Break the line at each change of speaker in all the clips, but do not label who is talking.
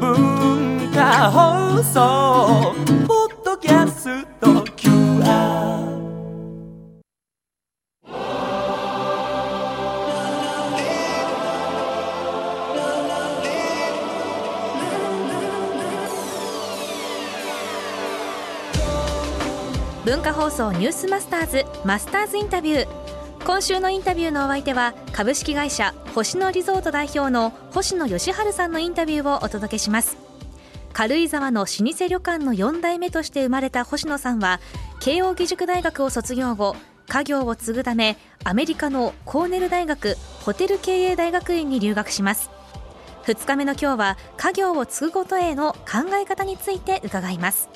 文化放送ポッドキャスト QR
文化放送ニュースマスターズマスターズインタビュー今週のインタビューのお相手は株式会社星野リゾート代表の星野義治さんのインタビューをお届けします。軽井沢の老舗旅館の4代目として生まれた星野さんは慶應義塾大学を卒業後家業を継ぐためアメリカのコーネル大学ホテル経営大学院に留学します。2日目の今日は家業を継ぐことへの考え方について伺います。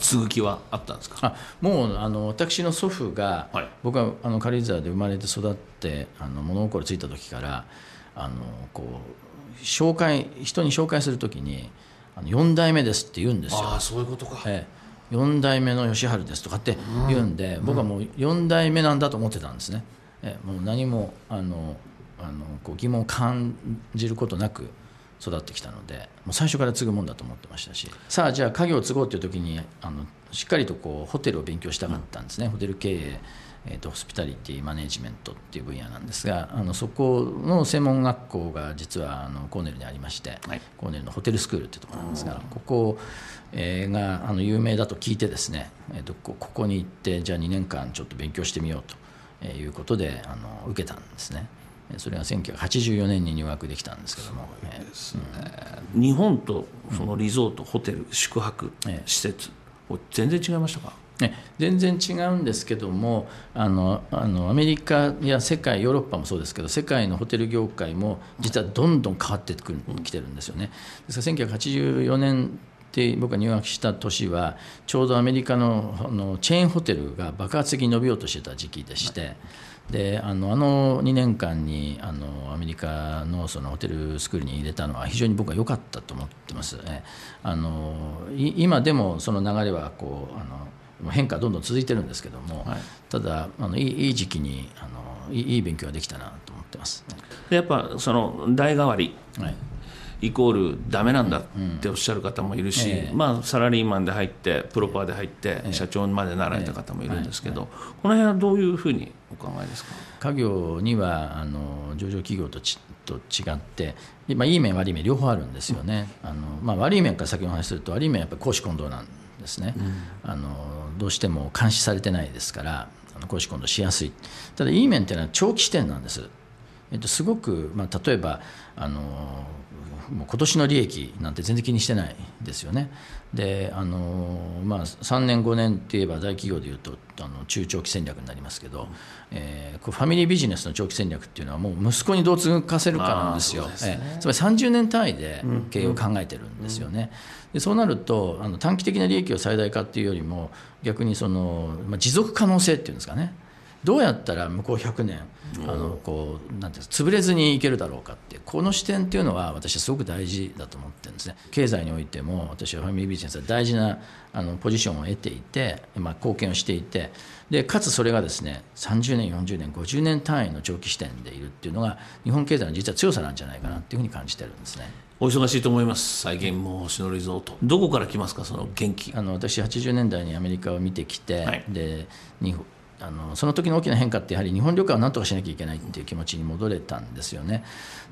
続きはあったんですか？
あもうあの私の祖父が、
はい。
僕はあの軽井沢で生まれて育ってあの物心ついた時からあのこう紹介人に紹介する時にあの4代目ですって言うんですよ。
ああそういうことか、
ええ、4代目の義治ですとかって言うんで、僕はもう4代目なんだと思ってたんですね、ええ、もう何もあのあのこう疑問を感じることなく育ってきたのでもう最初から継ぐもんだと思ってましたし。さあじゃあ家業を継ごうという時にあのしっかりとこうホテルを勉強したかったんですね、ホテル経営えー、とホスピタリティマネジメントっていう分野なんですがあのそこの専門学校が実はあのコーネルにありまして、
はい。
コーネルのホテルスクールっていうところなんですがここ、えーがあの有名だと聞いてですね、えー、とこここに行ってじゃあ2年間ちょっと勉強してみようとえーいうことであの受けたんですね。えーそれが1984年に入学できたんですけども、えー
日本とそのリゾート、ホテル宿泊
ええ。
施設全然違いましたか？
ね全然違うんですけどもあのあのアメリカや世界ヨーロッパもそうですけど世界のホテル業界も実はどんどん変わってくるきてるんですよね。ですから1984年って僕が入学した年はちょうどアメリカのあのチェーンホテルが爆発的に伸びようとしてた時期でして。であのあの2年間にあのアメリカのそのホテルスクールに入れたのは非常に僕は良かったと思ってます、ね、あのい今でもその流れはこうあの変化どんどん続いてるんですけども、
はい。
ただあのいい時期にあのいい勉強ができたなと思ってます、
でやっぱその代替わり
はい
イコールダメなんだっておっしゃる方もいるし、
ええ。
まあ、サラリーマンで入ってプロパーで入って社長までなられた方もいるんですけど、この辺はどういうふうにお考えですか？
家業にはあの上場企業とちと違って、でまあ、いい面悪い面両方あるんですよね、あのまあ、悪い面から先にお話しすると悪い面はやっぱり公私混同なんですね、あのどうしても監視されてないですからあの公私混同しやすい。ただいい面っていうのは長期視点なんです。えっと、すごく、まあ、例えばあのもう今年の利益なんて全然気にしてないですよね。であの、まあ、3年5年って言えば大企業でいうとあの中長期戦略になりますけど、えーこうファミリービジネスの長期戦略っていうのはもう息子にどう継かせるかなんですよ。
ね
えーつまり30年単位で経営を考えてるんですよね。でそうなるとあの短期的な利益を最大化っていうよりも逆にその、まあ、持続可能性っていうんですかねどうやったら向こう100年あのこうなんて潰れずにいけるだろうかってこの視点っていうのは私はすごく大事だと思ってるんですね。経済においても私はファミリービジネスは大事なあのポジションを得ていて、まあ、貢献をしていてでかつそれがですね30年40年50年単位の長期視点でいるっていうのが日本経済の実は強さなんじゃないかなっていうふうに感じてるんですね。
お忙しいと思います。最近もう星野リゾートどこから来ますかその元気。
あの私80年代にアメリカを見てきて、
はい。
で日本あのその時の大きな変化ってやはり日本旅館を何とかしなきゃいけないっていう気持ちに戻れたんですよね。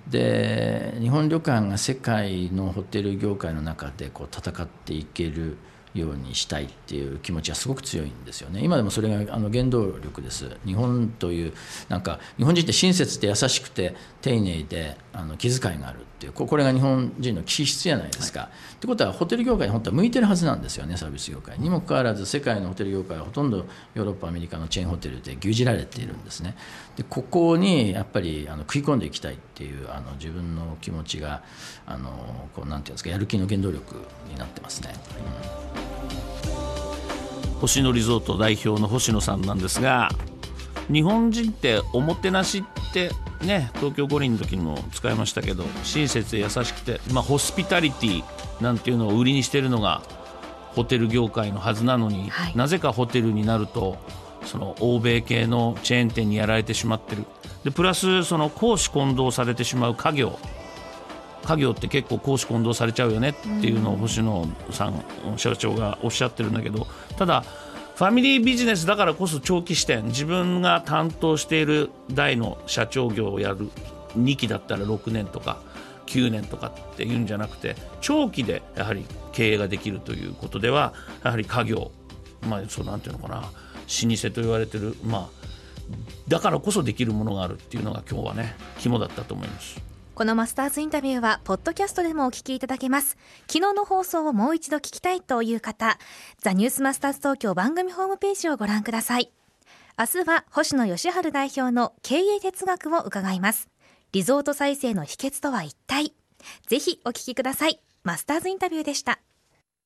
で日本旅館が世界のホテル業界の中でこう戦っていけるようにしたいっていう気持ちはすごく強いんですよね今でもそれがあの原動力です日本というなんか日本人って親切で優しくて丁寧であの気遣いがあるっていうここれが日本人の気質じゃないですか。ってことはホテル業界に本当は向いてるはずなんですよねサービス業界にもかかわらず世界のホテル業界はほとんどヨーロッパアメリカのチェーンホテルで牛耳られているんですね。でここにやっぱりあの食い込んでいきたいっていうあの自分の気持ちがあのこうなんていうんですかやる気の原動力になってますね。
星野リゾート代表の星野さんなんですが日本人っておもてなしってね東京五輪の時にも使いましたけど親切で優しくて、まあ、ホスピタリティなんていうのを売りにしてるのがホテル業界のはずなのに、
はい。
なぜかホテルになるとその欧米系のチェーン店にやられてしまってる。でプラスその公私混同されてしまう家業家業って結構公私混同されちゃうよねっていうのを星野さん社長がおっしゃってるんだけどただファミリービジネスだからこそ長期視点自分が担当している代の社長業をやる2期だったら6年とか9年とかっていうんじゃなくて長期でやはり経営ができるということではやはり家業まあそうなんていうのかな老舗と言われてるまあだからこそできるものがあるっていうのが今日はね肝だったと思います。
このマスターズインタビューは、ポッドキャストでもお聞きいただけます。昨日の放送をもう一度聞きたいという方、ザ・ニュースマスターズ東京番組ホームページをご覧ください。明日は、星野義治代表の経営哲学を伺います。リゾート再生の秘訣とは一体？ぜひお聞きください。マスターズインタビューでした。